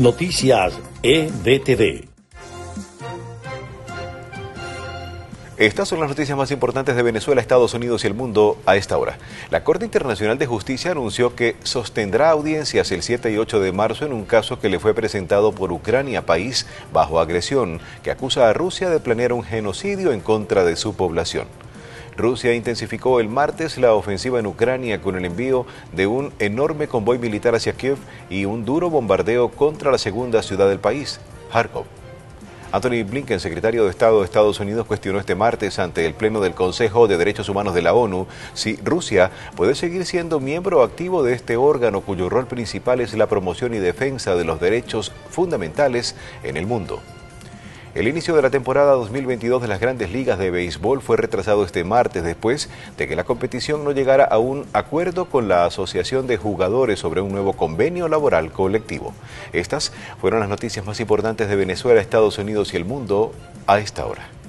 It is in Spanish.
Noticias EBTV. Estas son las noticias más importantes de Venezuela, Estados Unidos y el mundo a esta hora. La Corte Internacional de Justicia anunció que sostendrá audiencias el 7 y 8 de marzo en un caso que le fue presentado por Ucrania, país bajo agresión, que acusa a Rusia de planear un genocidio en contra de su población. Rusia intensificó el martes la ofensiva en Ucrania con el envío de un enorme convoy militar hacia Kiev y un duro bombardeo contra la segunda ciudad del país, Kharkov. Anthony Blinken, secretario de Estado de Estados Unidos, cuestionó este martes ante el Pleno del Consejo de Derechos Humanos de la ONU si Rusia puede seguir siendo miembro activo de este órgano cuyo rol principal es la promoción y defensa de los derechos fundamentales en el mundo. El inicio de la temporada 2022 de las grandes ligas de béisbol fue retrasado este martes después de que la competición no llegara a un acuerdo con la Asociación de Jugadores sobre un nuevo convenio laboral colectivo. Estas fueron las noticias más importantes de Venezuela, Estados Unidos y el mundo a esta hora.